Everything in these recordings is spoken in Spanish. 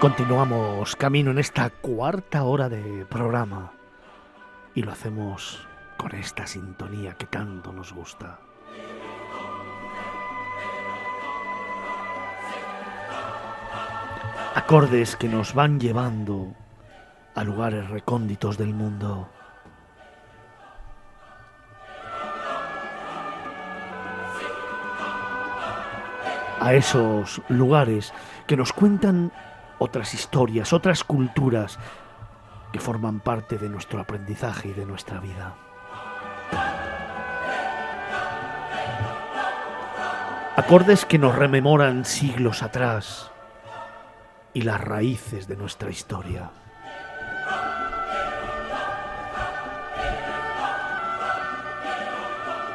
Continuamos camino en esta cuarta hora de programa y lo hacemos con esta sintonía que tanto nos gusta. Acordes que nos van llevando a lugares recónditos del mundo. A esos lugares que nos cuentan otras historias, otras culturas que forman parte de nuestro aprendizaje y de nuestra vida. Acordes que nos rememoran siglos atrás y las raíces de nuestra historia.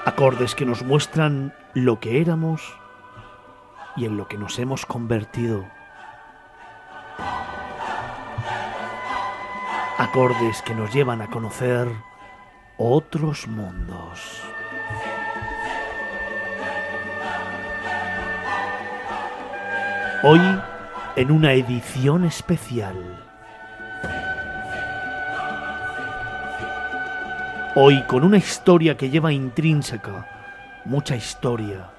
Acordes que nos muestran lo que éramos y en lo que nos hemos convertido acordes que nos llevan a conocer otros mundos. Hoy en una edición especial. Hoy con una historia que lleva intrínseca mucha historia,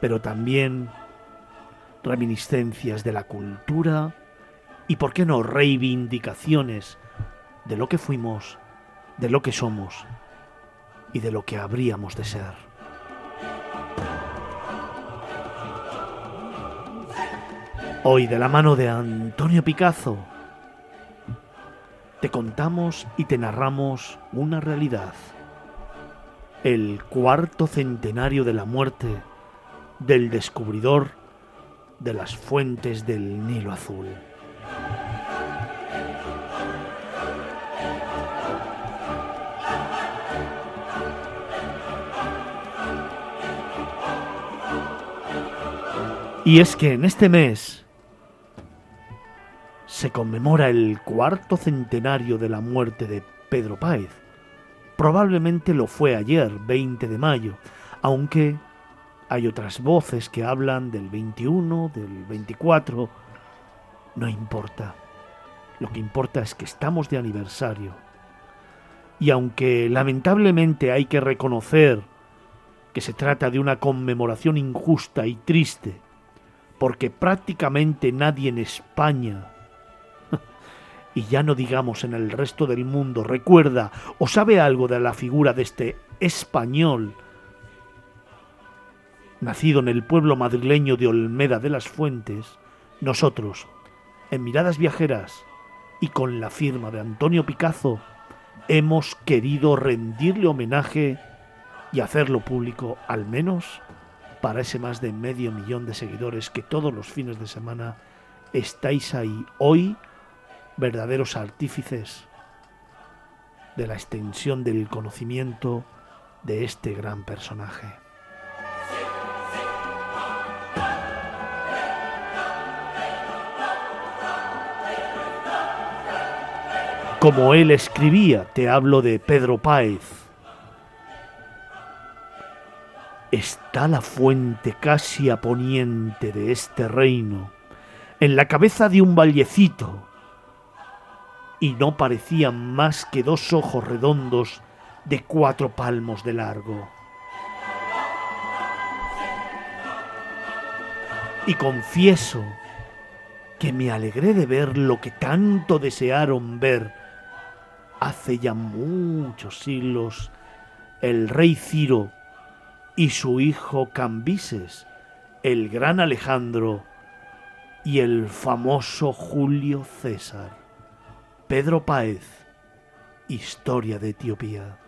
pero también reminiscencias de la cultura y, por qué no, reivindicaciones de lo que fuimos, de lo que somos y de lo que habríamos de ser. Hoy de la mano de Antonio Picazo te contamos y te narramos una realidad. El cuarto centenario de la muerte del descubridor de las fuentes del Nilo Azul. Y es que en este mes se conmemora el cuarto centenario de la muerte de Pedro Páez. Probablemente lo fue ayer, 20 de mayo, aunque hay otras voces que hablan del 21, del 24. No importa. Lo que importa es que estamos de aniversario. Y aunque lamentablemente hay que reconocer que se trata de una conmemoración injusta y triste, porque prácticamente nadie en España, y ya no digamos en el resto del mundo, recuerda o sabe algo de la figura de este español, nacido en el pueblo madrileño de Olmeda de las Fuentes, nosotros, en Miradas Viajeras y con la firma de Antonio Picazo, hemos querido rendirle homenaje y hacerlo público al menos para ese más de medio millón de seguidores que todos los fines de semana estáis ahí hoy, verdaderos artífices de la extensión del conocimiento de este gran personaje. Como él escribía, te hablo de Pedro Páez, está la fuente casi a poniente de este reino, en la cabeza de un vallecito, y no parecían más que dos ojos redondos de cuatro palmos de largo. Y confieso que me alegré de ver lo que tanto desearon ver hace ya muchos siglos el rey Ciro y su hijo Cambises, el gran Alejandro y el famoso Julio César. Pedro Páez, Historia de Etiopía.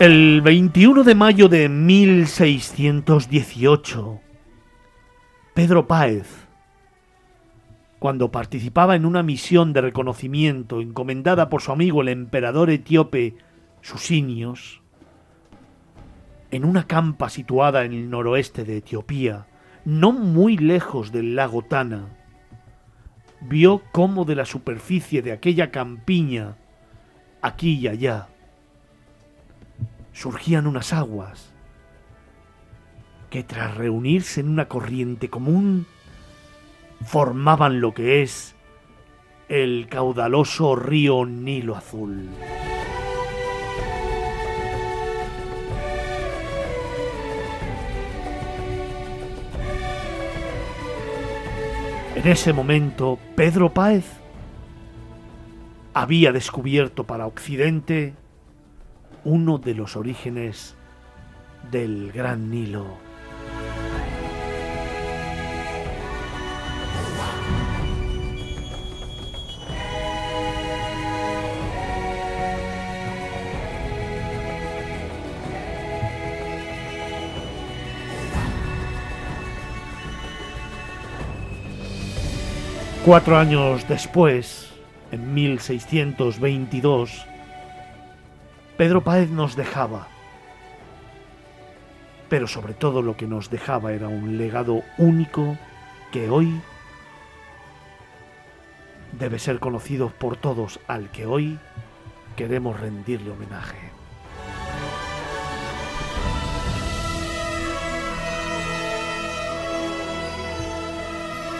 El 21 de mayo de 1618, Pedro Páez cuando participaba en una misión de reconocimiento encomendada por su amigo el emperador etíope Susinios, en una campa situada en el noroeste de Etiopía, no muy lejos del lago Tana, vio cómo de la superficie de aquella campiña, aquí y allá, surgían unas aguas que tras reunirse en una corriente común formaban lo que es el caudaloso río Nilo Azul. En ese momento, Pedro Páez había descubierto para Occidente uno de los orígenes del Gran Nilo. Cuatro años después, en 1622, Pedro Páez nos dejaba. Pero sobre todo lo que nos dejaba era un legado único que hoy debe ser conocido por todos al que hoy queremos rendirle homenaje.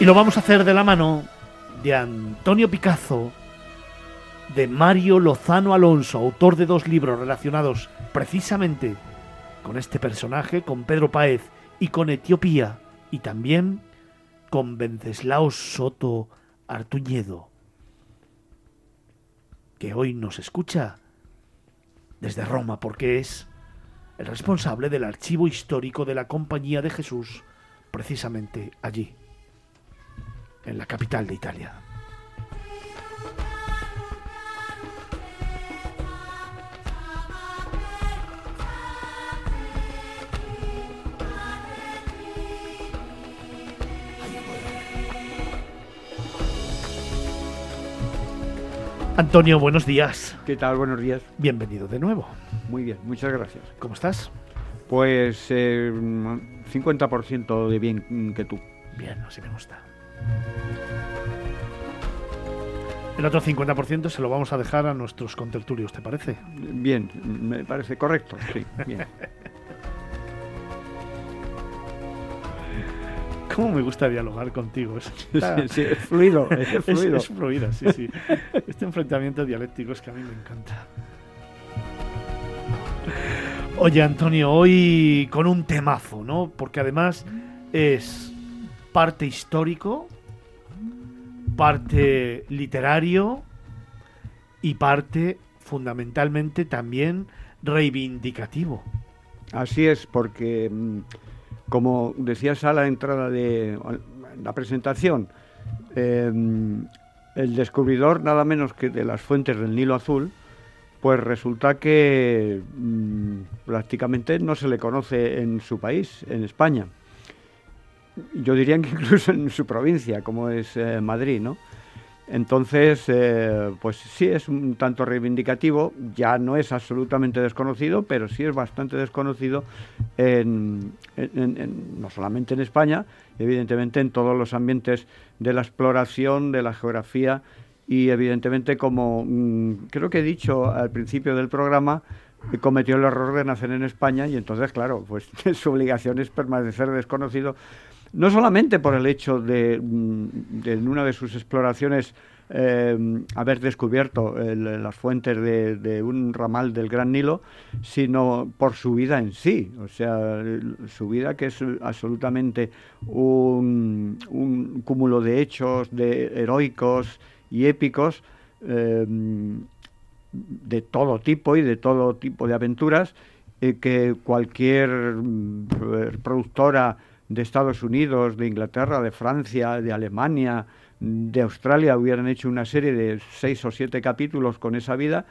Y lo vamos a hacer de la mano de Antonio Picazo, de Mario Lozano Alonso, autor de dos libros relacionados precisamente con este personaje, con Pedro Páez y con Etiopía, y también con Venceslao Soto Artuñedo, que hoy nos escucha desde Roma porque es el responsable del archivo histórico de la Compañía de Jesús, precisamente allí en la capital de Italia. Antonio, buenos días. ¿Qué tal? Buenos días. Bienvenido de nuevo. Muy bien, muchas gracias. ¿Cómo estás? Pues 50% de bien que tú. Bien, así me gusta. El otro 50% se lo vamos a dejar a nuestros contertulios, ¿te parece? Bien, me parece correcto, sí, bien. ¿Cómo me gusta dialogar contigo? Es, sí, es fluido, es fluido. Es, fluida, sí, sí. Este enfrentamiento dialéctico es que a mí me encanta. Oye, Antonio, hoy con un temazo, ¿no? Porque además es parte histórico, parte literario y parte fundamentalmente también reivindicativo. Así es, porque mm, como decías a la entrada de la presentación, em, el descubridor nada menos que de las fuentes del Nilo Azul, pues resulta que mm, prácticamente no se le conoce en su país, en España yo diría que incluso en su provincia, como es eh, Madrid, ¿no? Entonces, eh, pues sí es un tanto reivindicativo, ya no es absolutamente desconocido, pero sí es bastante desconocido no solamente en España, evidentemente en todos los ambientes de la exploración, de la geografía y evidentemente como mm, creo que he dicho al principio del programa, cometió el error de nacer en España y entonces, claro, pues su obligación es permanecer desconocido no solamente por el hecho de, mm, en una de sus exploraciones eh, haber descubierto las fuentes de, un ramal del Gran Nilo, sino por su vida en sí. O sea, su vida que es absolutamente un, cúmulo de hechos de heroicos y épicos eh, de todo tipo y de todo tipo de aventuras eh, que cualquier mm, productora de Estados Unidos, de Inglaterra, de Francia, de Alemania, de Australia hubieran hecho una serie de seis o siete capítulos con esa vida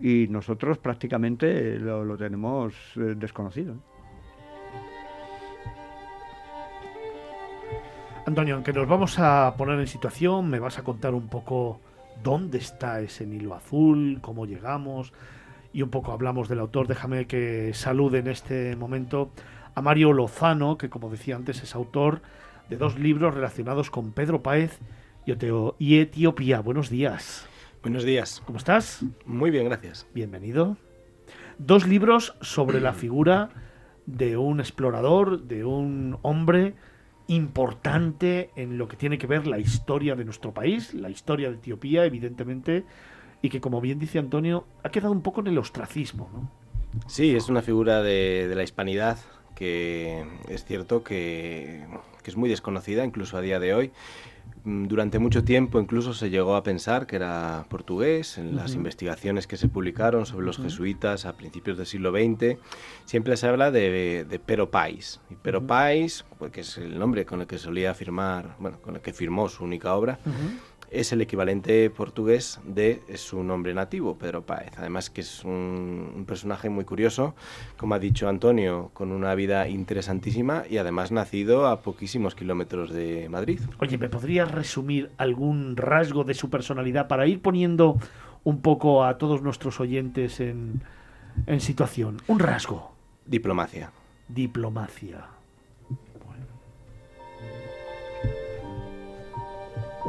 y nosotros prácticamente lo, tenemos eh, desconocido. Antonio, aunque nos vamos a poner en situación, me vas a contar un poco dónde está ese Nilo Azul, cómo llegamos y un poco hablamos del autor. Déjame que salude en este momento a Mario Lozano, que como decía antes es autor de dos libros relacionados con Pedro Páez y Etiopía. Buenos días. Buenos días. ¿Cómo estás? Muy bien, gracias. Bienvenido. Dos libros sobre la figura de un explorador, de un hombre importante en lo que tiene que ver la historia de nuestro país, la historia de Etiopía, evidentemente, y que, como bien dice Antonio, ha quedado un poco en el ostracismo. ¿no? Sí, es una figura de, la hispanidad que es cierto que, que, es muy desconocida, incluso a día de hoy. Mm, durante mucho tiempo incluso se llegó a pensar que era portugués. En las investigaciones que se publicaron sobre los jesuitas a principios del siglo XX, siempre se habla de, de Pero Pais. Y Pero Pais, pues, que es el nombre con el que solía firmar, bueno, con el que firmó su única obra, es el equivalente portugués de su nombre nativo, Pedro Páez. Además que es un, personaje muy curioso, como ha dicho Antonio, con una vida interesantísima y además nacido a poquísimos kilómetros de Madrid. Oye, ¿me podrías resumir algún rasgo de su personalidad para ir poniendo un poco a todos nuestros oyentes en, en situación? Un rasgo. Diplomacia. Diplomacia.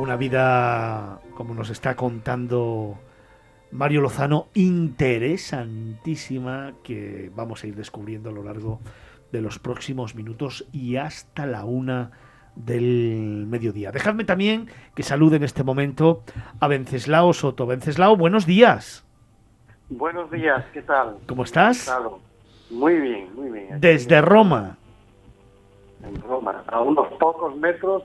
Una vida, como nos está contando Mario Lozano, interesantísima que vamos a ir descubriendo a lo largo de los próximos minutos y hasta la una del mediodía. Dejadme también que salude en este momento a Venceslao Soto. Venceslao, buenos días. Buenos días, ¿qué tal? ¿Cómo estás? Muy bien, muy bien. Desde Roma. En Roma, a unos pocos metros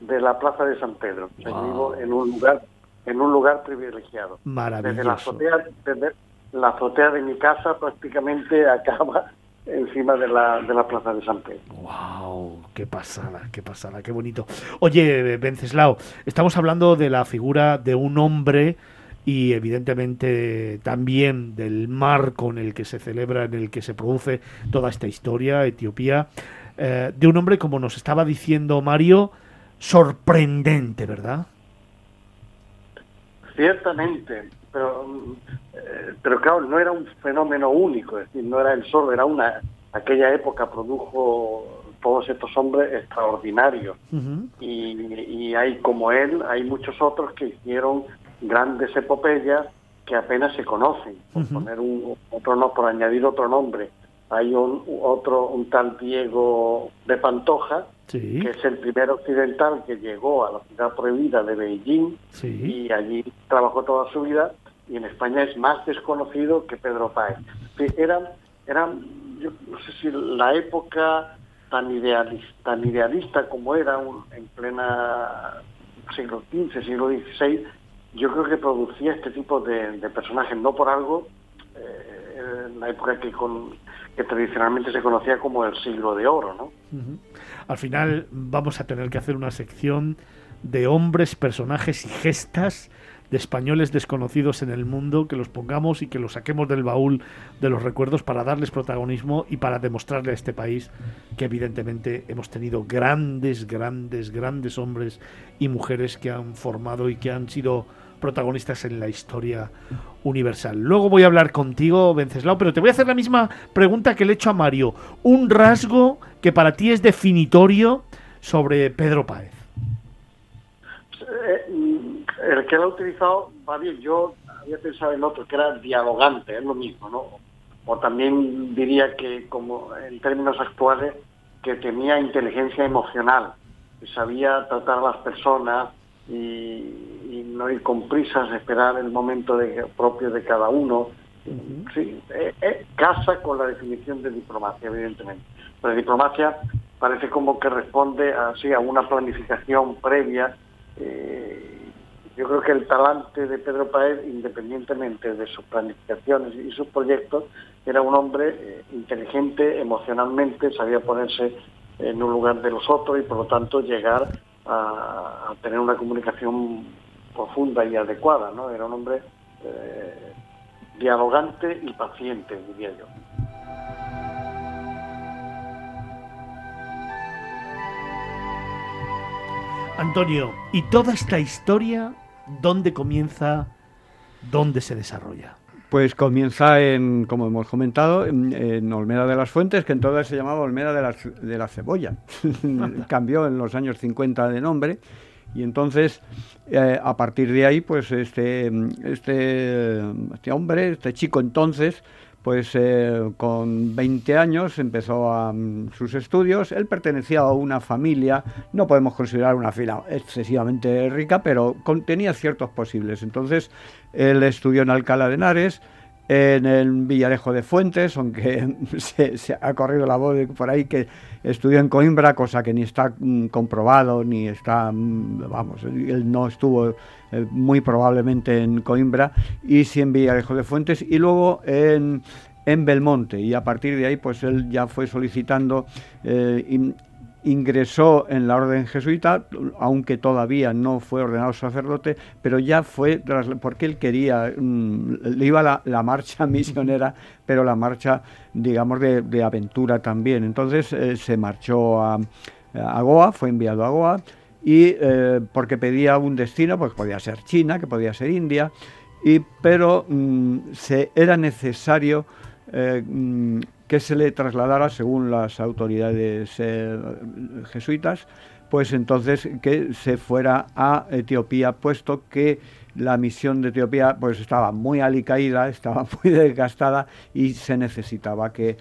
de la Plaza de San Pedro. Vivo en un lugar en un lugar privilegiado. Maravilloso. Desde la azotea, desde la azotea de mi casa prácticamente acaba encima de la, de la Plaza de San Pedro. ¡Wow! ¡Qué pasada, qué pasada, qué bonito! Oye, Venceslao, estamos hablando de la figura de un hombre y evidentemente también del marco en el que se celebra, en el que se produce toda esta historia, Etiopía, eh, de un hombre, como nos estaba diciendo Mario, sorprendente, ¿verdad? Ciertamente, pero, eh, pero claro, no era un fenómeno único, es decir, no era el solo, era una, aquella época produjo todos estos hombres extraordinarios y, hay como él, hay muchos otros que hicieron grandes epopeyas que apenas se conocen, por poner un, otro no, por añadir otro nombre. Hay un otro, un tal Diego de Pantoja, que es el primer occidental que llegó a la ciudad prohibida de Beijing y allí trabajó toda su vida y en España es más desconocido que Pedro Páez. Eran, eran yo no sé si la época tan idealista, tan idealista como era en plena siglo XV, siglo XVI, yo creo que producía este tipo de, personajes, no por algo, eh, en la época que, con, que tradicionalmente se conocía como el siglo de oro, ¿no? Al final vamos a tener que hacer una sección de hombres, personajes y gestas de españoles desconocidos en el mundo, que los pongamos y que los saquemos del baúl de los recuerdos para darles protagonismo y para demostrarle a este país que evidentemente hemos tenido grandes, grandes, grandes hombres y mujeres que han formado y que han sido protagonistas en la historia universal. Luego voy a hablar contigo, Venceslao, pero te voy a hacer la misma pregunta que le he hecho a Mario. Un rasgo que para ti es definitorio sobre Pedro Páez. Eh, el que lo ha utilizado, yo había pensado en otro, que era dialogante, es lo mismo, ¿no? O también diría que, como en términos actuales, que tenía inteligencia emocional, que sabía tratar a las personas y, no ir con prisas, esperar el momento de, propio de cada uno. Sí, eh, eh, casa con la definición de diplomacia, evidentemente. La diplomacia parece como que responde así a una planificación previa. Eh, yo creo que el talante de Pedro Paez, independientemente de sus planificaciones y sus proyectos, era un hombre inteligente emocionalmente, sabía ponerse en un lugar de los otros y por lo tanto llegar a, tener una comunicación profunda y adecuada, ¿no? Era un hombre eh, dialogante y paciente, diría yo. Antonio, ¿y toda esta historia dónde comienza, dónde se desarrolla? Pues comienza en, como hemos comentado, en, Olmeda de las Fuentes, que entonces se llamaba Olmeda de la, de la Cebolla. Cambió en los años 50 de nombre. Y entonces, eh, a partir de ahí, pues este, este, este hombre, este chico entonces, pues eh, con 20 años empezó mm, sus estudios. Él pertenecía a una familia, no podemos considerar una fila excesivamente rica, pero tenía ciertos posibles. Entonces, él estudió en Alcalá de Henares, en el Villarejo de Fuentes, aunque se, ha corrido la voz por ahí que estudió en Coimbra, cosa que ni está mm, comprobado, ni está, mm, vamos, él no estuvo eh, muy probablemente en Coimbra, y sí en Villarejo de Fuentes, y luego en, Belmonte, y a partir de ahí pues él ya fue solicitando eh, ingresó en la orden jesuita, aunque todavía no fue ordenado sacerdote, pero ya fue, porque él quería, mm, le iba la, la, marcha misionera, pero la marcha, digamos, de, aventura también. Entonces eh, se marchó a, Goa, fue enviado a Goa, y eh, porque pedía un destino, pues podía ser China, que podía ser India, y, pero mm, era necesario eh, mm, que se le trasladara, según las autoridades eh, jesuitas, pues entonces que se fuera a Etiopía, puesto que la misión de Etiopía pues estaba muy alicaída, estaba muy desgastada y se necesitaba que,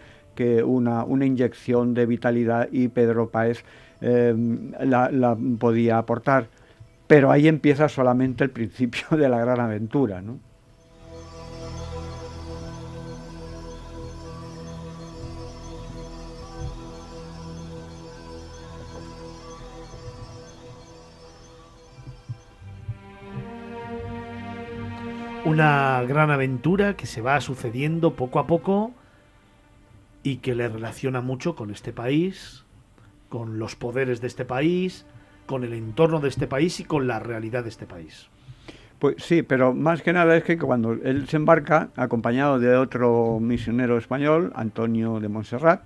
una, una, inyección de vitalidad y Pedro Páez em, la, la, podía aportar. Pero ahí empieza solamente el principio de la gran aventura, ¿no? una gran aventura que se va sucediendo poco a poco y que le relaciona mucho con este país, con los poderes de este país, con el entorno de este país y con la realidad de este país. Pues sí, pero más que nada es que cuando él se embarca, acompañado de otro misionero español, Antonio de Montserrat,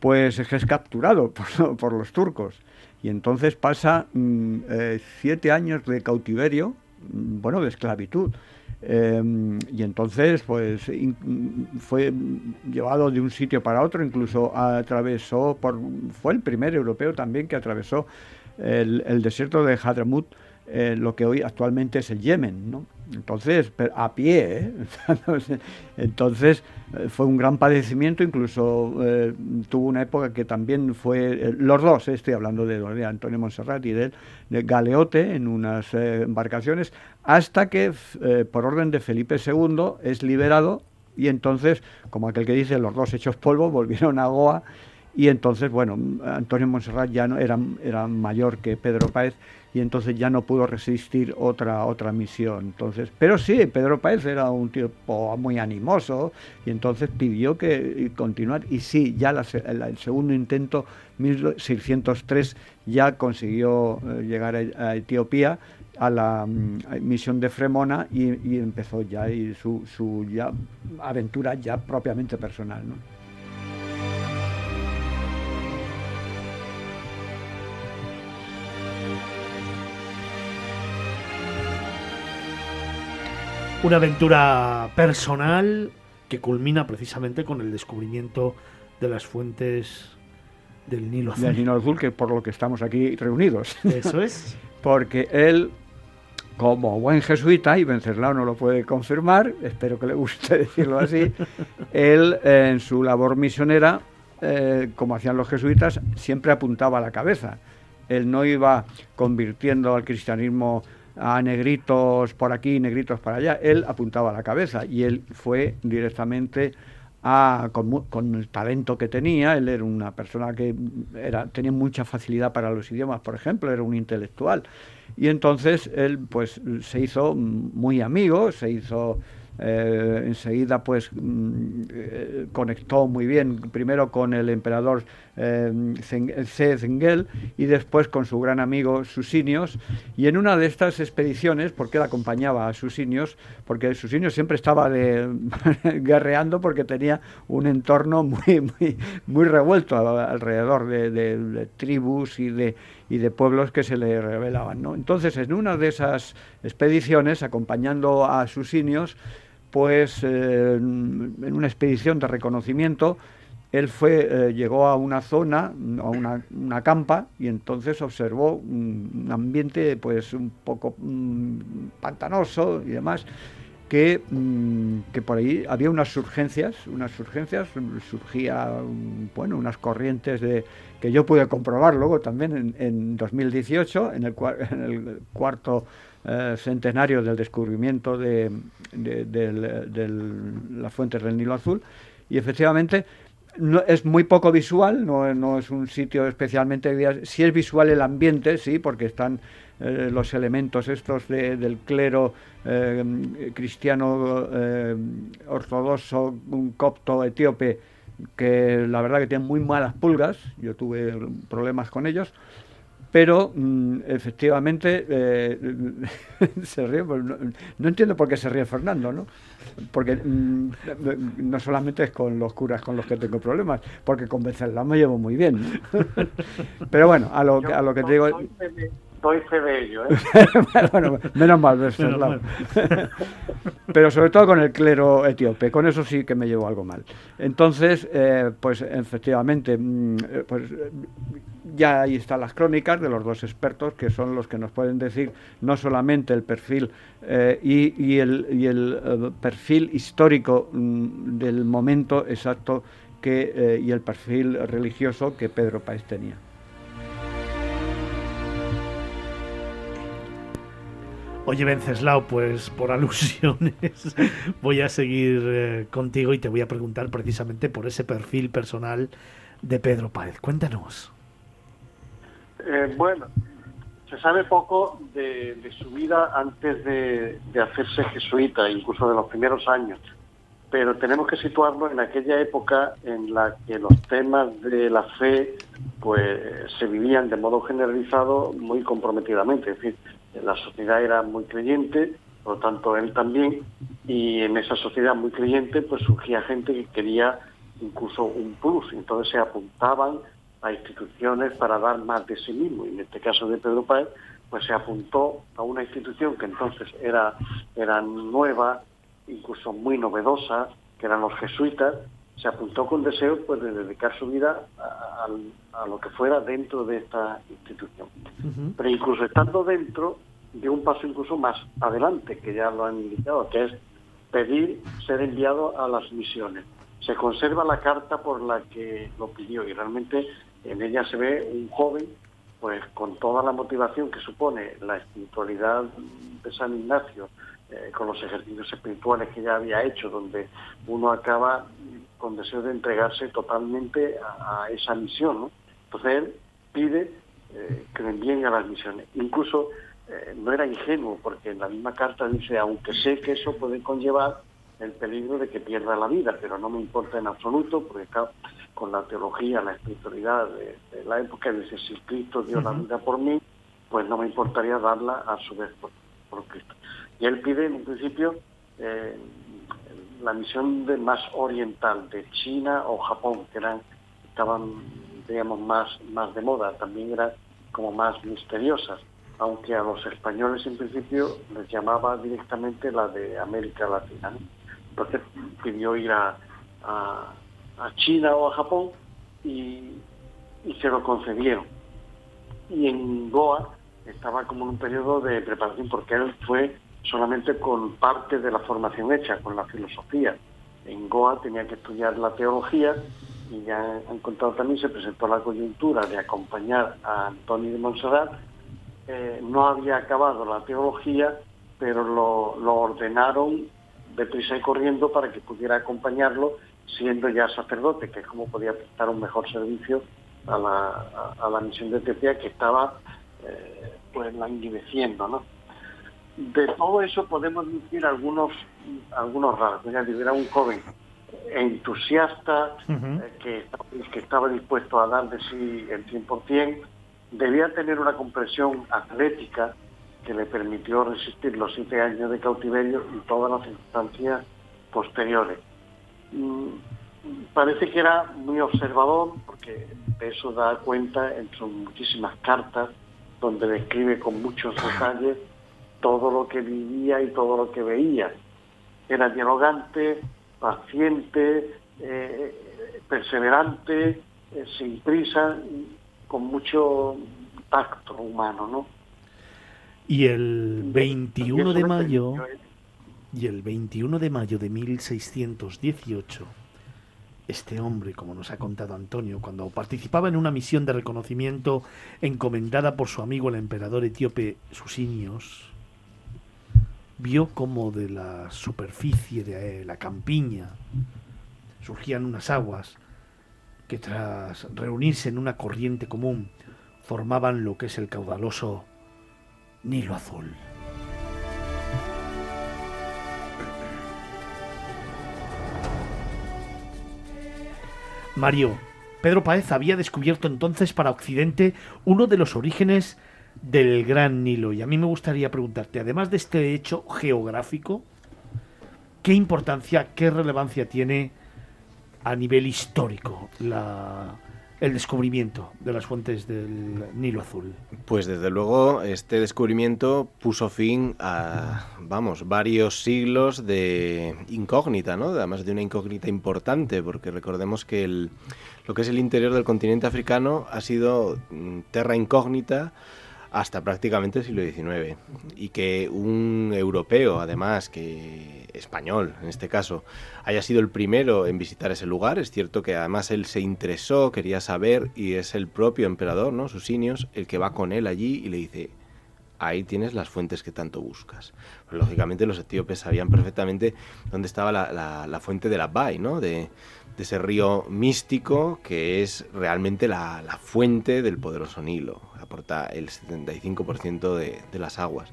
pues es capturado por, los turcos. Y entonces pasa mm, eh, siete años de cautiverio, mm, bueno, de esclavitud. Em, y entonces, pues, fue llevado de un sitio para otro, incluso atravesó, por, fue el primer europeo también que atravesó el, desierto de Hadramut, eh, lo que hoy actualmente es el Yemen. Entonces, a pie, ¿eh? entonces eh, fue un gran padecimiento, incluso eh, tuvo una época que también fue, los dos, estoy hablando de, Antonio Monserrat y de, de Galeote en unas embarcaciones, hasta que por orden de Felipe II es liberado y entonces, como aquel que dice, los dos hechos polvo volvieron a Goa y entonces, bueno, Antonio Monserrat ya no era, era mayor que Pedro Páez y entonces ya no pudo resistir otra otra misión. Entonces, pero sí, Pedro Páez era un tipo muy animoso y entonces pidió que continuar y sí, ya el segundo intento 1603 ya consiguió eh, llegar a, Etiopía a la mm, misión de Fremona y, empezó ya su, su ya aventura ya propiamente personal, ¿no? Una aventura personal que culmina precisamente con el descubrimiento de las fuentes del Nilo Azul. Del Nilo Azul, que por lo que estamos aquí reunidos. Eso es. Porque él, como buen jesuita, y Venceslao no lo puede confirmar, espero que le guste decirlo así, él en su labor misionera, eh, como hacían los jesuitas, siempre apuntaba a la cabeza. Él no iba convirtiendo al cristianismo a negritos por aquí, negritos para allá. Él apuntaba la cabeza y él fue directamente a, con, el talento que tenía. Él era una persona que tenía mucha facilidad para los idiomas, por ejemplo, era un intelectual. Y entonces él pues se hizo muy amigo, se hizo eh, enseguida pues mm, eh, conectó muy bien primero con el emperador C. Zengel y después con su gran amigo Susinios. Y en una de estas expediciones, porque él acompañaba a Susinios, porque Susinios siempre estaba guerreando porque tenía un entorno muy, muy, revuelto alrededor de, tribus y de, y de pueblos que se le rebelaban. ¿no? Entonces, en una de esas expediciones, acompañando a Susinios, pues eh, en una expedición de reconocimiento, él fue, eh, llegó a una zona, a una, campa, y entonces observó un, ambiente pues un poco mm, pantanoso y demás, que, mm, que, por ahí había unas surgencias, unas surgencias, surgía, bueno, unas corrientes de que yo pude comprobar luego también en, 2018, en el, en el cuarto eh, centenario del descubrimiento de, las fuentes del Nilo Azul, y efectivamente no, es muy poco visual, no, no, es un sitio especialmente... Sí es visual el ambiente, sí, porque están eh, los elementos estos del clero eh, cristiano ortodoxo, un copto etíope, que la verdad que tienen muy malas pulgas, yo tuve problemas con ellos, pero mm, efectivamente eh, se ríe, pues, no, entiendo por qué se ríe Fernando, ¿no? Porque mm, no solamente es con los curas con los que tengo problemas, porque con Becerra me llevo muy bien. Pero bueno, a lo, a lo que te digo... Doy fe de ello, ¿eh? bueno, menos mal. Pero sobre todo con el clero etíope, con eso sí que me llevo algo mal. Entonces, eh, pues efectivamente, mm, pues ya ahí están las crónicas de los dos expertos, que son los que nos pueden decir no solamente el perfil eh, y, el, eh, perfil histórico mm, del momento exacto que, eh, y el perfil religioso que Pedro Páez tenía. Oye, Venceslao, pues por alusiones voy a seguir contigo y te voy a preguntar precisamente por ese perfil personal de Pedro Páez. Cuéntanos. Eh, bueno, se sabe poco de, su vida antes de, hacerse jesuita, incluso de los primeros años, pero tenemos que situarlo en aquella época en la que los temas de la fe pues se vivían de modo generalizado muy comprometidamente, es decir, la sociedad era muy creyente, por lo tanto él también, y en esa sociedad muy creyente pues surgía gente que quería incluso un plus, entonces se apuntaban a instituciones para dar más de sí mismo. Y en este caso de Pedro Páez, pues se apuntó a una institución que entonces era, era nueva, incluso muy novedosa, que eran los jesuitas, se apuntó con deseo pues, de dedicar su vida a, lo que fuera dentro de esta institución. Pero incluso estando dentro, dio un paso incluso más adelante, que ya lo han indicado, que es pedir ser enviado a las misiones. Se conserva la carta por la que lo pidió y realmente en ella se ve un joven, pues con toda la motivación que supone la espiritualidad de San Ignacio, eh, con los ejercicios espirituales que ya había hecho, donde uno acaba con deseo de entregarse totalmente a, esa misión. ¿no? Entonces él pide eh, envíen a las misiones. Incluso eh, no era ingenuo, porque en la misma carta dice, aunque sé que eso puede conllevar el peligro de que pierda la vida, pero no me importa en absoluto, porque con la teología, la espiritualidad de, la época, dice, si Cristo dio la vida por mí, pues no me importaría darla a su vez por, Cristo. Y él pide en un principio eh, la misión de más oriental, de China o Japón, que eran, estaban, digamos, más, más de moda, también eran como más misteriosas, aunque a los españoles en principio les llamaba directamente la de América Latina. Entonces pidió ir a, a China o a Japón y, se lo concedieron. Y en Goa estaba como en un periodo de preparación porque él fue solamente con parte de la formación hecha, con la filosofía. En Goa tenía que estudiar la teología y ya han contado también se presentó la coyuntura de acompañar a Antonio de Montserrat. Eh, no había acabado la teología, pero lo, lo ordenaron deprisa y corriendo para que pudiera acompañarlo siendo ya sacerdote, que es como podía prestar un mejor servicio a la, misión de Etiopía que estaba eh, pues languideciendo, ¿no? De todo eso podemos decir algunos algunos rasgos. Ya era un joven entusiasta, eh, que, que estaba dispuesto a dar de sí el 100%, debía tener una comprensión atlética que le permitió resistir los siete años de cautiverio y todas las circunstancias posteriores. Mm, parece que era muy observador, porque de eso da cuenta en sus muchísimas cartas, donde describe con muchos detalles todo lo que vivía y todo lo que veía. Era dialogante, paciente, eh, perseverante, eh, sin prisa, con mucho tacto humano, ¿no? Y el 21 de mayo y el 21 de mayo de 1618 este hombre, como nos ha contado Antonio, cuando participaba en una misión de reconocimiento encomendada por su amigo el emperador etíope Susinios, vio como de la superficie de la campiña surgían unas aguas que tras reunirse en una corriente común formaban lo que es el caudaloso Nilo Azul. Mario, Pedro Páez había descubierto entonces para Occidente uno de los orígenes del Gran Nilo. Y a mí me gustaría preguntarte, además de este hecho geográfico, ¿qué importancia, qué relevancia tiene a nivel histórico la, el descubrimiento de las fuentes del Nilo Azul? Pues desde luego este descubrimiento puso fin a, vamos, varios siglos de incógnita, ¿no? Además de una incógnita importante, porque recordemos que el, lo que es el interior del continente africano ha sido mm, terra incógnita hasta prácticamente el siglo XIX. Y que un europeo, además, que español en este caso, haya sido el primero en visitar ese lugar. Es cierto que además él se interesó, quería saber, y es el propio emperador, ¿no? Susinios, el que va con él allí y le dice, ahí tienes las fuentes que tanto buscas. Pues, lógicamente los etíopes sabían perfectamente dónde estaba la, la, fuente de la Bai, ¿no? De, de, ese río místico que es realmente la, la fuente del poderoso Nilo aporta el 75% de, de las aguas.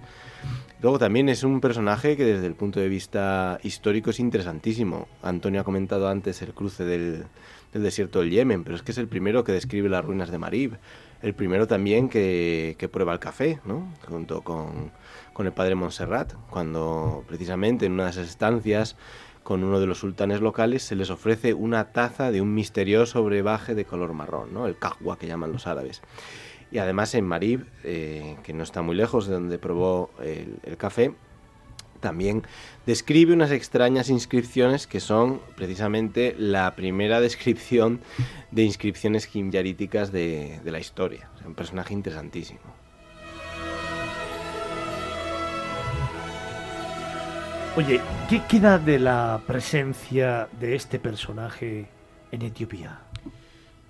Luego también es un personaje que desde el punto de vista histórico es interesantísimo. Antonio ha comentado antes el cruce del, del desierto del Yemen, pero es que es el primero que describe las ruinas de Marib, el primero también que, que prueba el café, ¿no? junto con, con el padre Montserrat, cuando precisamente en una de esas estancias con uno de los sultanes locales se les ofrece una taza de un misterioso brebaje de color marrón, ¿no? el kahwa que llaman los árabes. Y además en Marib, eh, que no está muy lejos de donde probó el, café, también describe unas extrañas inscripciones que son precisamente la primera descripción de inscripciones gimyaríticas de, de la historia. un personaje interesantísimo. Oye, ¿qué queda de la presencia de este personaje en Etiopía?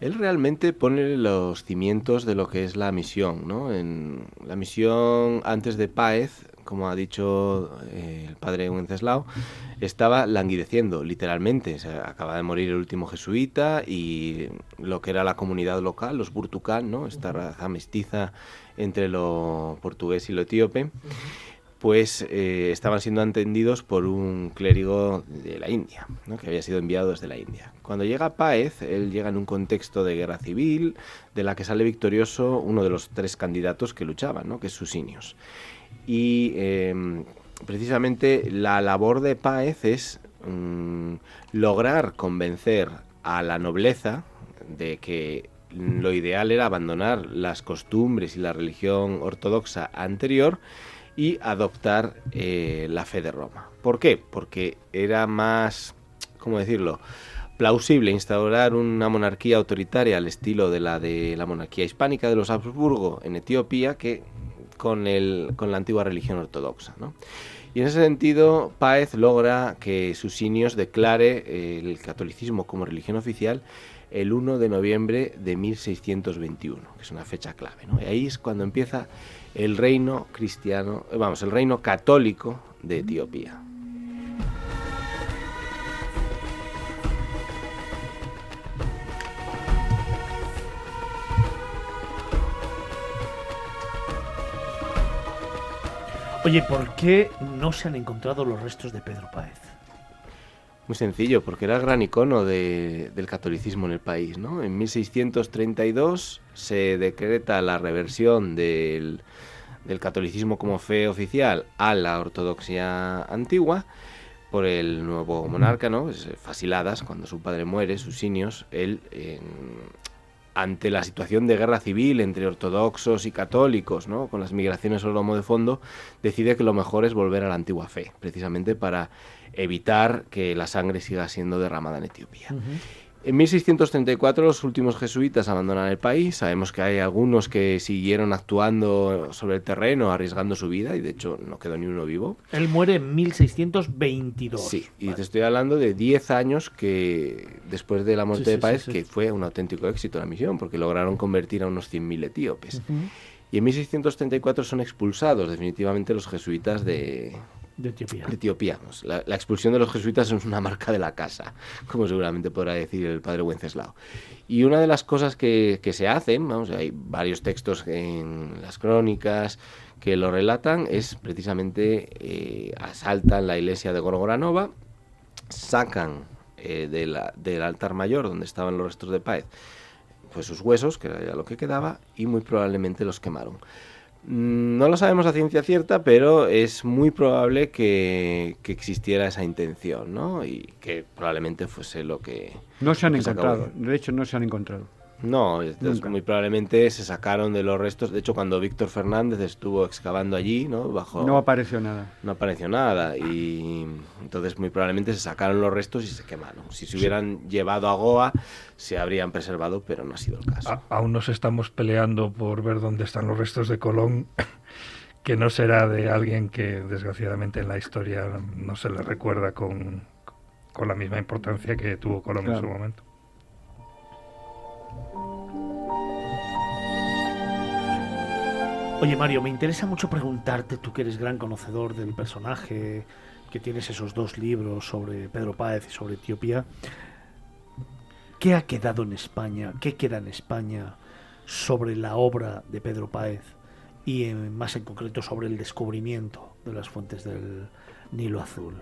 Él realmente pone los cimientos de lo que es la misión, ¿no? En la misión antes de Páez, como ha dicho eh, el padre Wenceslao, estaba languideciendo, literalmente. Se acaba de morir el último jesuita y lo que era la comunidad local, los Burtucán, ¿no? Esta raza mestiza entre lo portugués y lo etíope pues eh, estaban siendo atendidos por un clérigo de la India, que había sido enviado desde la India. Cuando llega Páez, él llega en un contexto de guerra civil, de la que sale victorioso uno de los tres candidatos que luchaban, que es Susinios. Y em, precisamente la labor de Páez es mm, lograr convencer a la nobleza de que lo ideal era abandonar las costumbres y la religión ortodoxa anterior y adoptar eh, la fe de Roma. ¿Por qué? Porque era más, ¿cómo decirlo? plausible instaurar una monarquía autoritaria al estilo de la de la monarquía hispánica de los Habsburgo en Etiopía que con, el, con la antigua religión ortodoxa. Y en ese sentido, Páez logra que Susinios declare eh, el catolicismo como religión oficial el 1 de noviembre de 1621, que es una fecha clave. Y ahí es cuando empieza el reino cristiano, vamos, el reino católico de Etiopía. Oye, ¿por qué no se han encontrado los restos de Pedro Páez? Muy sencillo, porque era el gran icono del catolicismo en el país. ¿no? En 1632 se decreta la reversión del, del catolicismo como fe oficial a la ortodoxia antigua por el nuevo monarca, ¿no? Eh, Fasiladas, cuando su padre muere, sus sinios, él, ante la situación de guerra civil entre ortodoxos y católicos, ¿no? Con las migraciones al lomo de fondo, decide que lo mejor es volver a la antigua fe, precisamente para evitar que la sangre siga siendo derramada en Etiopía. En 1634 los últimos jesuitas abandonan el país. Sabemos que hay algunos que siguieron actuando sobre el terreno, arriesgando su vida, y de hecho no quedó ni uno vivo. Él muere en 1622. Sí, y te estoy hablando de 10 años que después de la muerte de Páez, que fue un auténtico éxito la misión, porque lograron convertir a unos 100.000 etíopes. Y en 1634 son expulsados definitivamente los jesuitas de, de Etiopía. Etiopía. La, expulsión de los jesuitas es una marca de la casa, como seguramente podrá decir el padre Wenceslao. Y una de las cosas que, se hacen, vamos, hay varios textos en las crónicas que lo relatan, es precisamente eh, asaltan la iglesia de Gorgoranova, sacan eh, del altar mayor donde estaban los restos de Páez, pues sus huesos, que era ya lo que quedaba, y muy probablemente los quemaron. No lo sabemos a ciencia cierta, pero es muy probable que, existiera esa intención, ¿no? Y que probablemente fuese lo que... No se han encontrado, de hecho no se han encontrado. No, muy probablemente se sacaron de los restos. De hecho, cuando Víctor Fernández estuvo excavando allí, ¿no? Bajo, no apareció nada. No apareció nada. Y entonces, muy probablemente se sacaron los restos y se quemaron. Si se hubieran llevado a Goa, se habrían preservado, pero no ha sido el caso. aún nos estamos peleando por ver dónde están los restos de Colón. que no será de alguien que desgraciadamente en la historia no se le recuerda con, la misma importancia que tuvo Colón en su momento. Oye Mario, me interesa mucho preguntarte, tú que eres gran conocedor del personaje, que tienes esos dos libros sobre Pedro Páez y sobre Etiopía, ¿qué ha quedado en España? ¿Qué queda en España sobre la obra de Pedro Páez y más en concreto sobre el descubrimiento de las fuentes del Nilo Azul?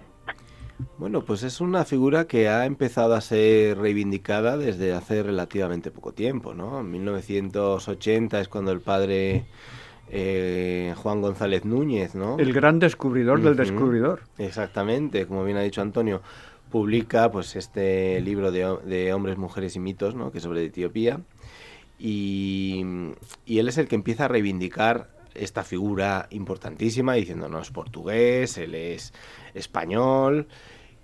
Bueno, pues es una figura que ha empezado a ser reivindicada desde hace relativamente poco tiempo, ¿no? En 1980 es cuando el padre eh, Juan González Núñez, ¿no? El gran descubridor del descubridor. Exactamente, como bien ha dicho Antonio, publica pues este libro de, hombres, mujeres y mitos, ¿no? Que es sobre Etiopía. Y, y él es el que empieza a reivindicar esta figura importantísima diciendo no es portugués, él es español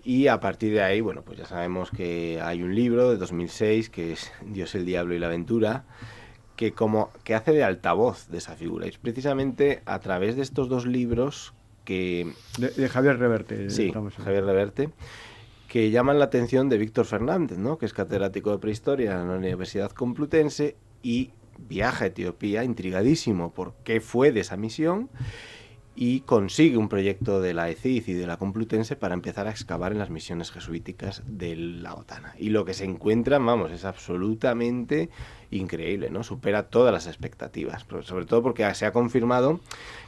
y a partir de ahí, bueno, pues ya sabemos que hay un libro de 2006 que es Dios, el Diablo y la Aventura que como que hace de altavoz de esa figura. Y es precisamente a través de estos dos libros que... De, Javier Reverte. Sí, Javier Reverte que llaman la atención de Víctor Fernández, ¿no? que es catedrático de prehistoria en la Universidad Complutense y viaja a Etiopía intrigadísimo por qué fue de esa misión y consigue un proyecto de la ECID y de la Complutense para empezar a excavar en las misiones jesuíticas de la OTAN. Y lo que se encuentra, vamos, es absolutamente increíble, ¿no? Supera todas las expectativas, sobre todo porque se ha confirmado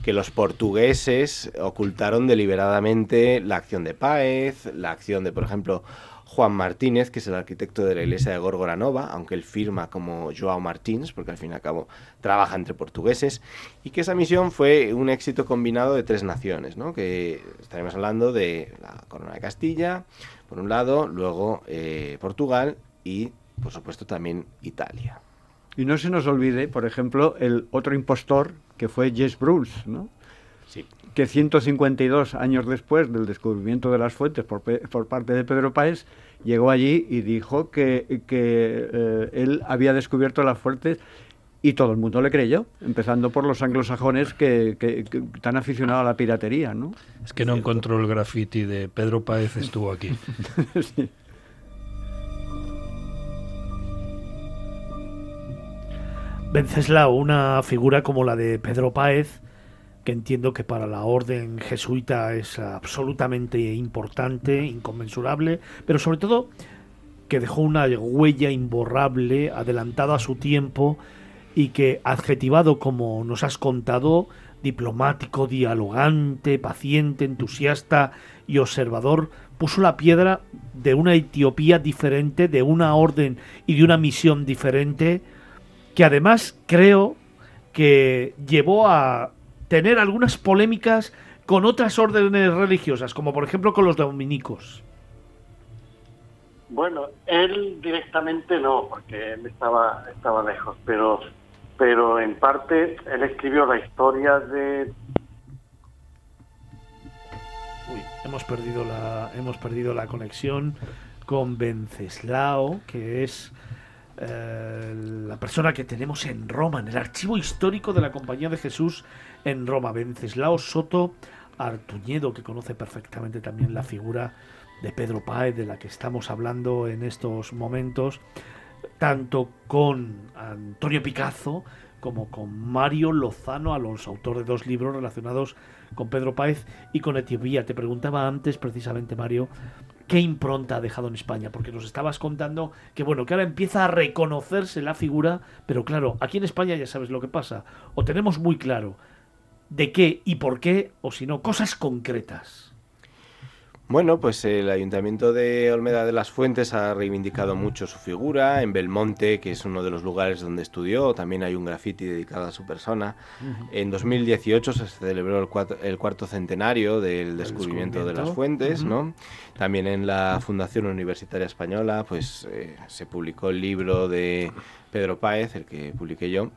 que los portugueses ocultaron deliberadamente la acción de Páez, la acción de, por ejemplo, Juan Martínez, que es el arquitecto de la iglesia de Gorgoranova, aunque él firma como Joao Martins, porque al fin y al cabo trabaja entre portugueses, y que esa misión fue un éxito combinado de tres naciones, ¿no? que estaremos hablando de la Corona de Castilla, por un lado, luego eh, Portugal y, por supuesto, también Italia. Y no se nos olvide, por ejemplo, el otro impostor que fue Jess Bruce, ¿no? Sí que 152 años después del descubrimiento de las fuentes por, por parte de Pedro Páez, llegó allí y dijo que, que eh, él había descubierto las fuentes y todo el mundo le creyó, empezando por los anglosajones que, que, tan aficionados a la piratería, ¿no? Es que no encontró el graffiti de Pedro Páez estuvo aquí. sí. Venceslao, una figura como la de Pedro Páez, que entiendo que para la orden jesuita es absolutamente importante, inconmensurable, pero sobre todo que dejó una huella imborrable, adelantada a su tiempo y que adjetivado como nos has contado, diplomático, dialogante, paciente, entusiasta y observador, puso la piedra de una Etiopía diferente, de una orden y de una misión diferente, que además creo que llevó a tener algunas polémicas con otras órdenes religiosas, como por ejemplo con los dominicos. Bueno, él directamente no, porque él estaba, estaba lejos, pero, pero en parte él escribió la historia de... Uy, hemos perdido la, hemos perdido la conexión con Venceslao, que es eh, la persona que tenemos en Roma, en el archivo histórico de la Compañía de Jesús en Roma, Venceslao Soto Artuñedo, que conoce perfectamente también la figura de Pedro Páez, de la que estamos hablando en estos momentos, tanto con Antonio Picazo como con Mario Lozano Alonso, autor de dos libros relacionados con Pedro Páez y con Etiopía. Te preguntaba antes, precisamente, Mario, qué impronta ha dejado en España, porque nos estabas contando que bueno, que ahora empieza a reconocerse la figura, pero claro, aquí en España ya sabes lo que pasa, o tenemos muy claro de qué y por qué, o si no, cosas concretas. Bueno, pues el Ayuntamiento de Olmeda de las Fuentes ha reivindicado mucho su figura. En Belmonte, que es uno de los lugares donde estudió, también hay un graffiti dedicado a su persona. En 2018 se celebró el, cuarto centenario del descubrimiento, de las fuentes, ¿no? También en la Fundación Universitaria Española, pues eh, se publicó el libro de Pedro Páez, el que publiqué yo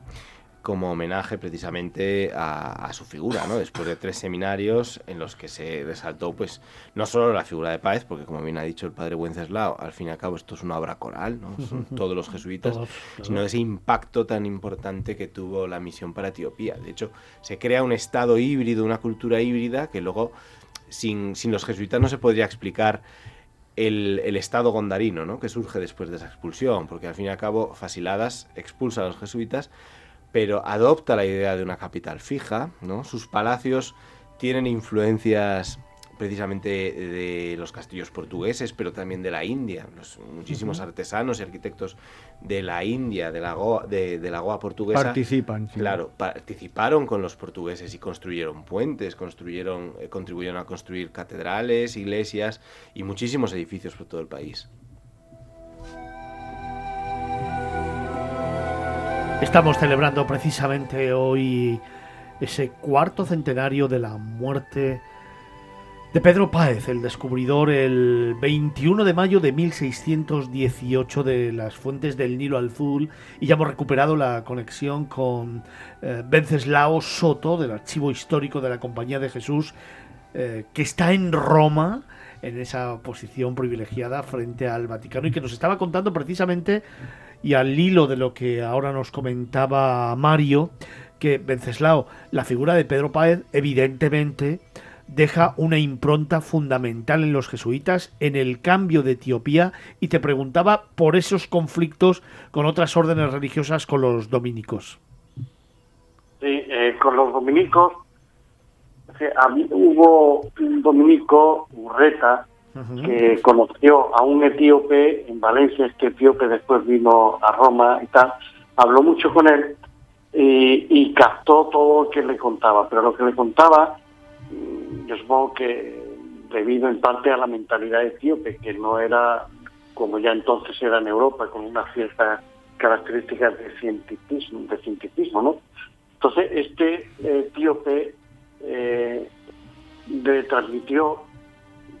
como homenaje precisamente a, su figura, ¿no? Después de tres seminarios en los que se resaltó, pues, no solo la figura de Páez, porque como bien ha dicho el padre Wenceslao, al fin y al cabo esto es una obra coral, ¿no? Son todos los jesuitas, sino ese impacto tan importante que tuvo la misión para Etiopía. De hecho, se crea un estado híbrido, una cultura híbrida que luego, sin, los jesuitas no se podría explicar el, el, estado gondarino, ¿no? que surge después de esa expulsión, porque al fin y al cabo Fasiladas expulsa a los jesuitas, pero adopta la idea de una capital fija, ¿no? Sus palacios tienen influencias precisamente de los castillos portugueses, pero también de la India. Los, muchísimos artesanos y arquitectos de la India, de la Goa, de, la Goa portuguesa, participan. Claro, participaron con los portugueses y construyeron puentes, construyeron, eh, contribuyeron a construir catedrales, iglesias y muchísimos edificios por todo el país. Estamos celebrando precisamente hoy ese cuarto centenario de la muerte de Pedro Páez, el descubridor, el 21 de mayo de 1618 de las fuentes del Nilo Azul. Y ya hemos recuperado la conexión con eh, Venceslao Soto del Archivo Histórico de la Compañía de Jesús, eh, que está en Roma en esa posición privilegiada frente al Vaticano y que nos estaba contando precisamente y al hilo de lo que ahora nos comentaba Mario, que Venceslao, la figura de Pedro Páez, evidentemente deja una impronta fundamental en los jesuitas en el cambio de Etiopía y te preguntaba por esos conflictos con otras órdenes religiosas con los dominicos. Sí, eh, con los dominicos, hubo un dominico, Urreta, que conoció a un etíope en Valencia, este etíope después vino a Roma y tal, habló mucho con él y, captó todo lo que le contaba, pero lo que le contaba, mm, yo supongo que debido en parte a la mentalidad etíope, que no era como ya entonces era en Europa, con una cierta característica de cientificismo, de cientificismo ¿no? Entonces, este etíope eh, le transmitió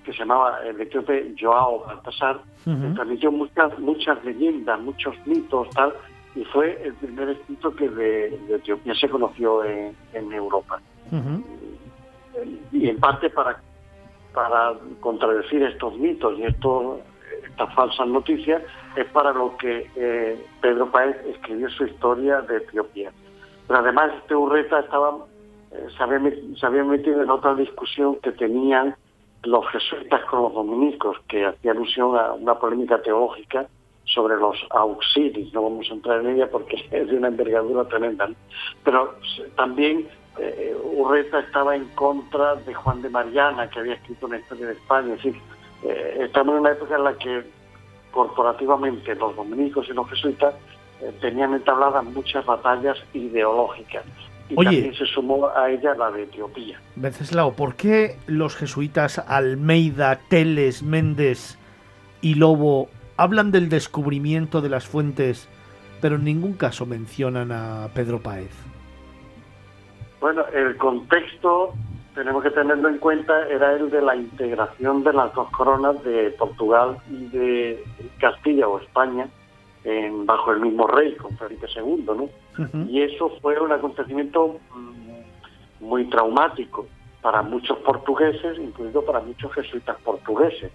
que se llamaba el etíope Joao Baltasar, transmitió muchas, muchas leyendas, muchos mitos, tal, y fue el primer escrito que de, Etiopía se conoció en, Europa. Y en parte para, para contradecir estos mitos y estos, estas falsas noticias, es para lo que eh, Pedro Páez escribió su historia de Etiopía. Pero además este Urreta estaba, eh, se había metido en otra discusión que tenían los jesuitas con los dominicos, que hacía alusión a una polémica teológica sobre los auxilios, no vamos a entrar en ella porque es de una envergadura tremenda, pero también eh, Urreta estaba en contra de Juan de Mariana, que había escrito una historia de España, es decir, eh, estamos en una época en la que corporativamente los dominicos y los jesuitas eh, tenían entabladas muchas batallas ideológicas. Y también se sumó a ella la de Etiopía. Venceslao, ¿por qué los jesuitas Almeida, Teles, Méndez y Lobo hablan del descubrimiento de las fuentes, pero en ningún caso mencionan a Pedro Páez? Bueno, el contexto, tenemos que tenerlo en cuenta, era el de la integración de las dos coronas de Portugal y de Castilla o España en, bajo el mismo rey, con Felipe II, ¿no? Y eso fue un acontecimiento mm, muy traumático para muchos portugueses, incluido para muchos jesuitas portugueses.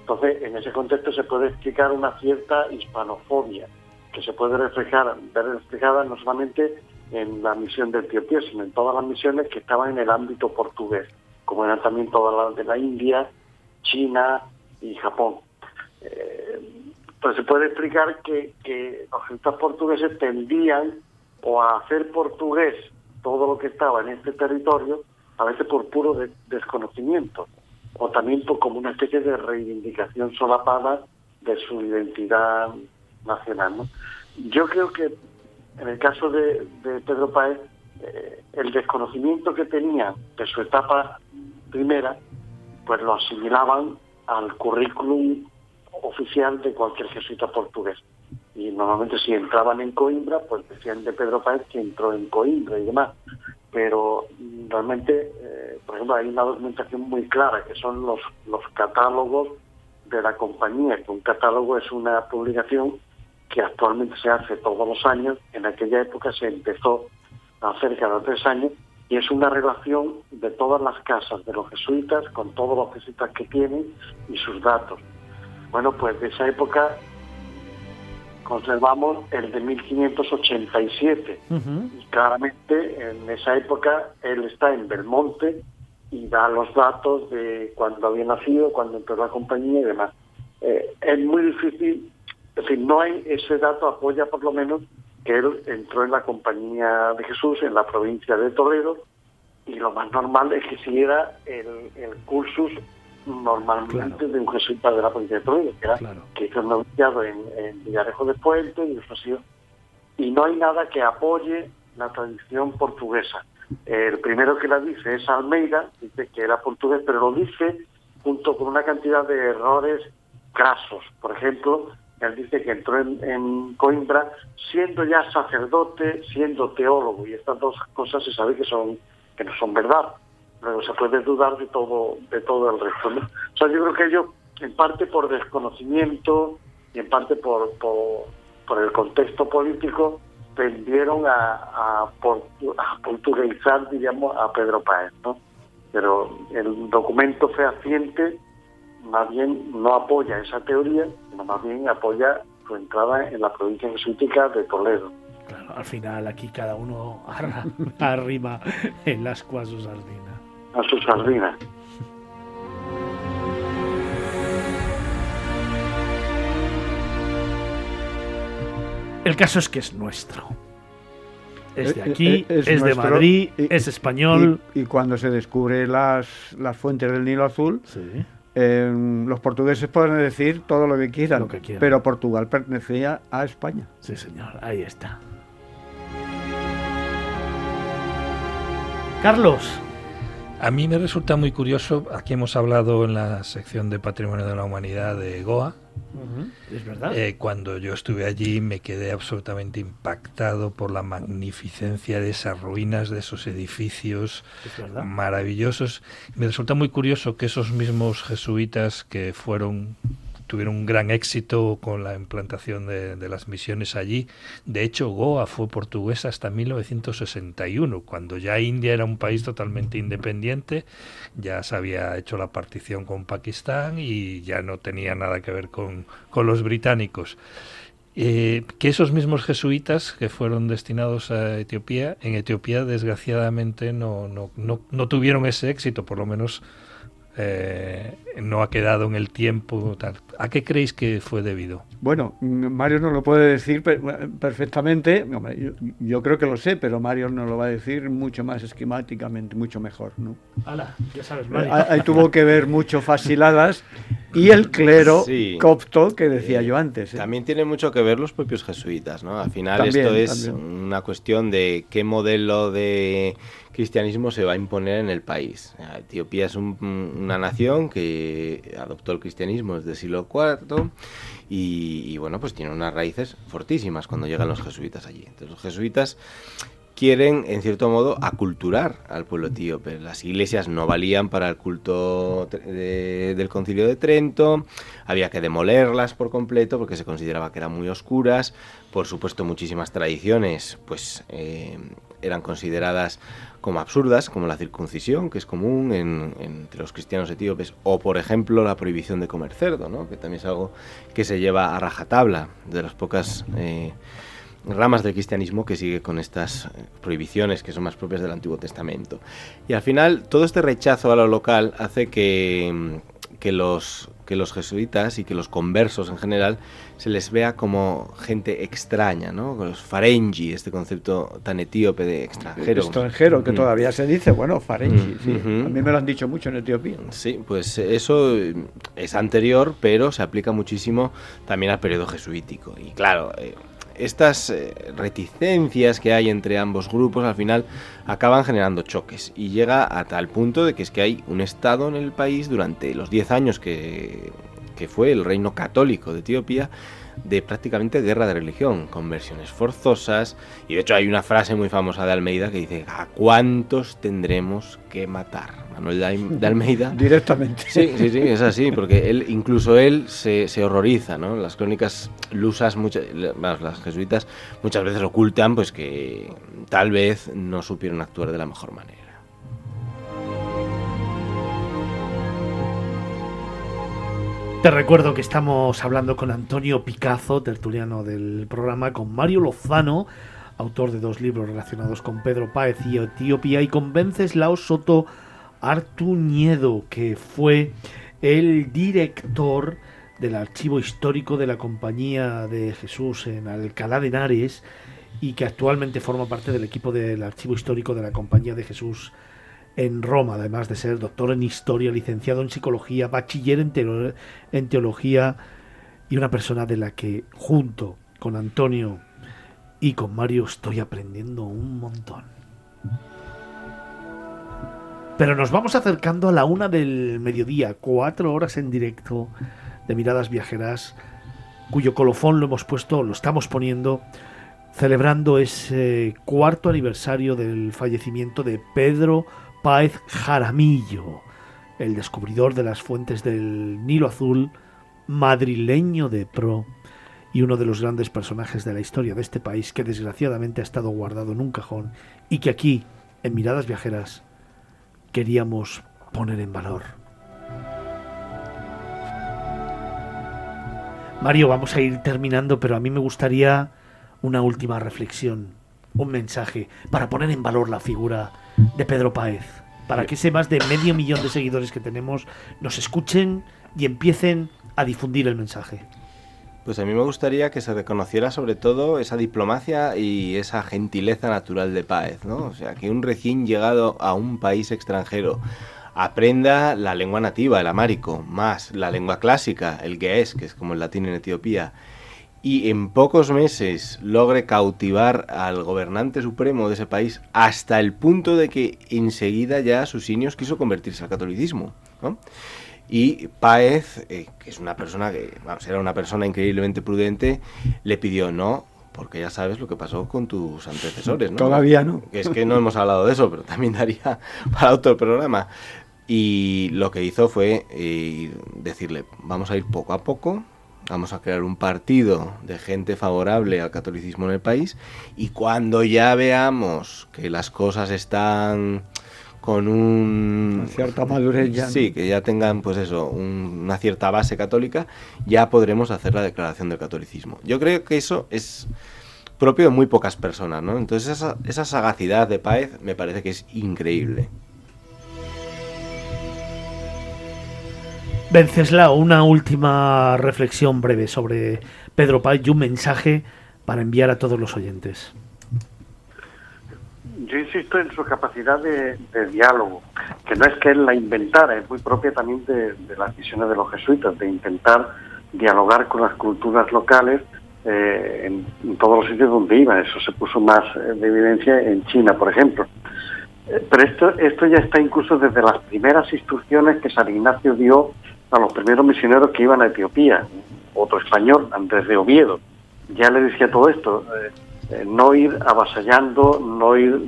Entonces, en ese contexto se puede explicar una cierta hispanofobia, que se puede reflejar, ver reflejada no solamente en la misión de Etiopía, sino en todas las misiones que estaban en el ámbito portugués, como eran también todas las de la India, China y Japón. Eh, se puede explicar que, que los jesuitas portugueses tendían o a hacer portugués todo lo que estaba en este territorio, a veces por puro desconocimiento, o también por, como una especie de reivindicación solapada de su identidad nacional. Yo creo que en el caso de, Pedro Páez, eh, el desconocimiento que tenía de su etapa primera, pues lo asimilaban al currículum oficial de cualquier jesuita portugués. Y normalmente si entraban en Coimbra, pues decían de Pedro Páez que entró en Coimbra y demás. Pero realmente, eh, por ejemplo, hay una documentación muy clara, que son los, los catálogos de la compañía, que un catálogo es una publicación que actualmente se hace todos los años. En aquella época se empezó a hacer cada tres años y es una relación de todas las casas de los jesuitas con todos los jesuitas que tienen y sus datos. Bueno, pues de esa época conservamos el de 1587 y claramente en esa época él está en Belmonte y da los datos de cuando había nacido, cuando entró la compañía y demás. Eh, es muy difícil, es decir, no hay ese dato apoya por lo menos que él entró en la compañía de Jesús en la provincia de Toledo y lo más normal es que siguiera el, el cursus normalmente de un jesuita de la provincia de Toledo, que, era, que hizo noviciado en, en, Villarejo de Puente y eso Y no hay nada que apoye la tradición portuguesa. El primero que la dice es Almeida, dice que era portugués, pero lo dice junto con una cantidad de errores casos. Por ejemplo, él dice que entró en, en, Coimbra siendo ya sacerdote, siendo teólogo, y estas dos cosas se sabe que son que no son verdad pero se puede dudar de todo de todo el resto. O sea, yo creo que ellos, en parte por desconocimiento y en parte por, por, el contexto político, tendieron a, a, portuguesar, diríamos, a Pedro Páez, ¿no? Pero el documento fehaciente más bien no apoya esa teoría, sino más bien apoya su entrada en la provincia jesuítica de Toledo. Claro, al final aquí cada uno arrima en las cuasas sardinas a su sardina. El caso es que es nuestro. Es de eh, aquí, eh, es, de Madrid, es español. Y, cuando se descubre las, las fuentes del Nilo Azul, em, los portugueses pueden decir todo lo que, quieran, lo que quieran, pero Portugal pertenecía a España. Sí, señor, ahí está. Carlos, a mí me resulta muy curioso, aquí hemos hablado en la sección de Patrimonio de la Humanidad de Goa. Es verdad. Eh, cuando yo estuve allí me quedé absolutamente impactado por la magnificencia de esas ruinas, de esos edificios maravillosos. Me resulta muy curioso que esos mismos jesuitas que fueron tuvieron un gran éxito con la implantación de, las misiones allí. De hecho, Goa fue portuguesa hasta 1961, cuando ya India era un país totalmente independiente, ya se había hecho la partición con Pakistán y ya no tenía nada que ver con, los británicos. Eh, que esos mismos jesuitas que fueron destinados a Etiopía, en Etiopía desgraciadamente no, no, no, no tuvieron ese éxito, por lo menos eh, no ha quedado en el tiempo. Tal. ¿A qué creéis que fue debido? Bueno, Mario nos lo puede decir perfectamente. Yo, creo que lo sé, pero Mario nos lo va a decir mucho más esquemáticamente, mucho mejor. ¿no? ya sabes, Mario. Ahí, tuvo que ver mucho Fasiladas y el clero copto que decía yo antes. ¿eh? También tiene mucho que ver los propios jesuitas. ¿no? Al final, esto es una cuestión de qué modelo de cristianismo se va a imponer en el país. Etiopía es una nación que adoptó el cristianismo desde el siglo IV y, bueno, pues tiene unas raíces fortísimas cuando llegan los jesuitas allí. Entonces los jesuitas quieren, en cierto modo, aculturar al pueblo etíope. Las iglesias no valían para el culto del concilio de Trento, había que demolerlas por completo porque se consideraba que eran muy oscuras. Por supuesto, muchísimas tradiciones pues eh, eran consideradas como absurdas, como la circuncisión, que es común entre los cristianos etíopes, o por ejemplo la prohibición de comer cerdo, que también es algo que se lleva a rajatabla, de las pocas eh, ramas del cristianismo que sigue con estas eh, prohibiciones que son más propias del Antiguo Testamento. Y al final todo este rechazo a lo local hace que, que los, que los jesuitas y que los conversos en general se les vea como gente extraña, ¿no? Los farengi, este concepto tan etíope de extranjero. Extranjero, que todavía se dice, bueno, farengi, sí. A mí me lo han dicho mucho en Etiopía. Sí, pues eso es anterior, pero se aplica muchísimo también al periodo jesuítico. Y claro, eh, estas eh, reticencias que hay entre ambos grupos al final acaban generando choques y llega a tal punto de que es que hay un Estado en el país durante los 10 años que, que fue el reino católico de Etiopía de prácticamente guerra de religión, conversiones forzosas, y de hecho hay una frase muy famosa de Almeida que dice, ¿a cuántos tendremos que matar? Manuel de Almeida. Directamente. Sí, sí, sí, es así, porque él, incluso él se, se horroriza, ¿no? Las crónicas lusas, muchas, las jesuitas, muchas veces ocultan pues que tal vez no supieron actuar de la mejor manera. Te recuerdo que estamos hablando con Antonio Picazo, tertuliano del programa, con Mario Lozano, autor de dos libros relacionados con Pedro Páez y Etiopía, y con Venceslao Soto Artuñedo, que fue el director del archivo histórico de la Compañía de Jesús en Alcalá de Henares y que actualmente forma parte del equipo del archivo histórico de la Compañía de Jesús en Roma, además de ser doctor en historia, licenciado en psicología, bachiller en, teología y una persona de la que junto con Antonio y con Mario estoy aprendiendo un montón. Pero nos vamos acercando a la una del mediodía, cuatro horas en directo de Miradas Viajeras, cuyo colofón lo hemos puesto, lo estamos poniendo, celebrando ese cuarto aniversario del fallecimiento de Pedro Páez Jaramillo, el descubridor de las fuentes del Nilo Azul, madrileño de pro y uno de los grandes personajes de la historia de este país que desgraciadamente ha estado guardado en un cajón y que aquí, en Miradas Viajeras, queríamos poner en valor. Mario, vamos a ir terminando, pero a mí me gustaría una última reflexión, un mensaje para poner en valor la figura de Pedro Páez, para que ese más de medio millón de seguidores que tenemos nos escuchen y empiecen a difundir el mensaje. Pues a mí me gustaría que se reconociera sobre todo esa diplomacia y esa gentileza natural de Páez, ¿no? O sea, que un recién llegado a un país extranjero aprenda la lengua nativa, el amárico, más la lengua clásica, el ge'ez, que es como el latín en Etiopía, y en pocos meses logre cautivar al gobernante supremo de ese país hasta el punto de que enseguida ya Susinios quiso convertirse al catolicismo. Y Páez, eh, que es una persona que vamos, era una persona increíblemente prudente, le pidió no, porque ya sabes lo que pasó con tus antecesores, ¿no? Todavía no. Es que no hemos hablado de eso, pero también daría para otro programa. Y lo que hizo fue eh, decirle, vamos a ir poco a poco, vamos a crear un partido de gente favorable al catolicismo en el país y cuando ya veamos que las cosas están con un una cierta madurez ya sí que ya tengan pues eso una cierta base católica ya podremos hacer la declaración del catolicismo. Yo creo que eso es propio de muy pocas personas no entonces esa, esa sagacidad de Páez me parece que es increíble Venceslao, una última reflexión breve sobre Pedro Paz y un mensaje para enviar a todos los oyentes. Yo insisto en su capacidad de, diálogo, que no es que él la inventara, es muy propia también de, las visiones de los jesuitas, de intentar dialogar con las culturas locales eh, en, todos los sitios donde iba. Eso se puso más de evidencia en China, por ejemplo. Eh, pero esto, esto ya está incluso desde las primeras instrucciones que San Ignacio dio a los primeros misioneros que iban a Etiopía, otro español, Andrés de Oviedo. Ya le decía todo esto, eh, eh, no ir avasallando, no ir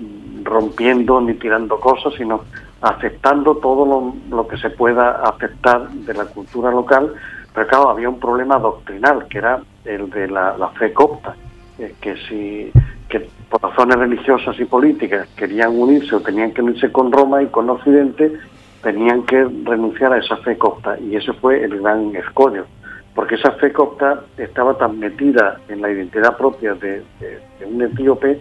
rompiendo ni tirando cosas, sino aceptando todo lo, que se pueda aceptar de la cultura local. Pero claro, había un problema doctrinal, que era el de la, fe copta, eh, que si que por razones religiosas y políticas querían unirse o tenían que unirse con Roma y con Occidente, tenían que renunciar a esa fe copta y ese fue el gran escollo, porque esa fe copta estaba tan metida en la identidad propia de, un etíope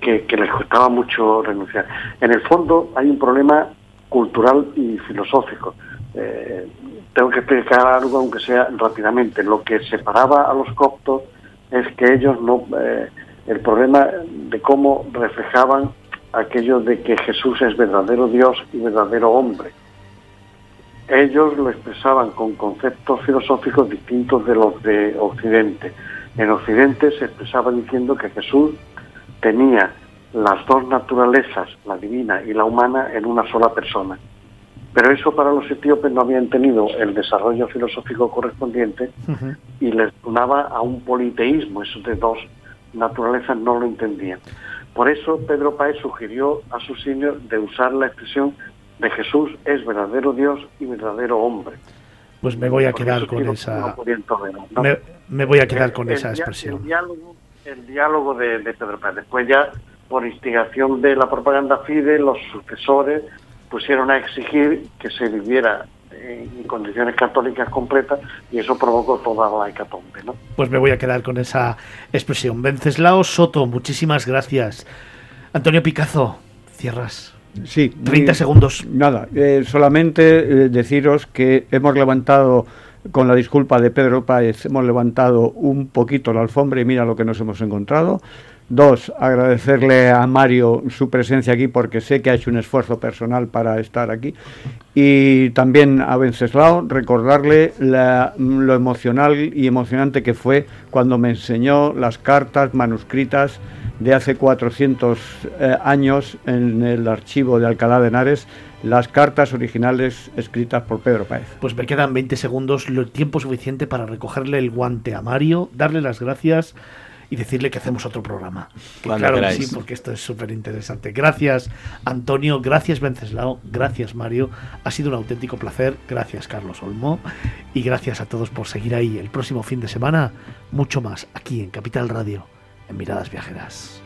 que, les costaba mucho renunciar. En el fondo hay un problema cultural y filosófico. Eh, tengo que explicar algo, aunque sea rápidamente. Lo que separaba a los coptos es que ellos no... Eh, el problema de cómo reflejaban aquello de que Jesús es verdadero Dios y verdadero hombre. Ellos lo expresaban con conceptos filosóficos distintos de los de Occidente. En Occidente se expresaba diciendo que Jesús tenía las dos naturalezas, la divina y la humana, en una sola persona. Pero eso para los etíopes no habían tenido el desarrollo filosófico correspondiente y les sonaba a un politeísmo, eso de dos naturalezas no lo entendían. Por eso Pedro Páez sugirió a su señor de usar la expresión de Jesús es verdadero Dios y verdadero hombre. Pues me voy a quedar con esa. Me, voy a quedar con esa expresión. El diálogo, de, Pedro Páez. Después ya, por instigación de la propaganda FIDE, los sucesores pusieron a exigir que se viviera en condiciones católicas completas y eso provocó toda la hecatombe. ¿no? Pues me voy a quedar con esa expresión. Venceslao Soto, muchísimas gracias. Antonio Picazo, cierras. Sí. 30 segundos. Nada, eh, solamente eh, deciros que hemos levantado, con la disculpa de Pedro Páez, hemos levantado un poquito la alfombra y mira lo que nos hemos encontrado. Dos, agradecerle a Mario su presencia aquí porque sé que ha hecho un esfuerzo personal para estar aquí. Y también a Venceslao recordarle lo emocional y emocionante que fue cuando me enseñó las cartas manuscritas de hace 400 eh, años en el archivo de Alcalá de Henares las cartas originales escritas por Pedro Páez. Pues me quedan 20 segundos, el tiempo suficiente para recogerle el guante a Mario, darle las gracias y decirle que hacemos otro programa. claro que sí, porque esto es súper interesante. Gracias, Antonio. Gracias, Venceslao. Gracias, Mario. Ha sido un auténtico placer. Gracias, Carlos Olmo. Y gracias a todos por seguir ahí. El próximo fin de semana, mucho más aquí en Capital Radio, en Miradas Viajeras.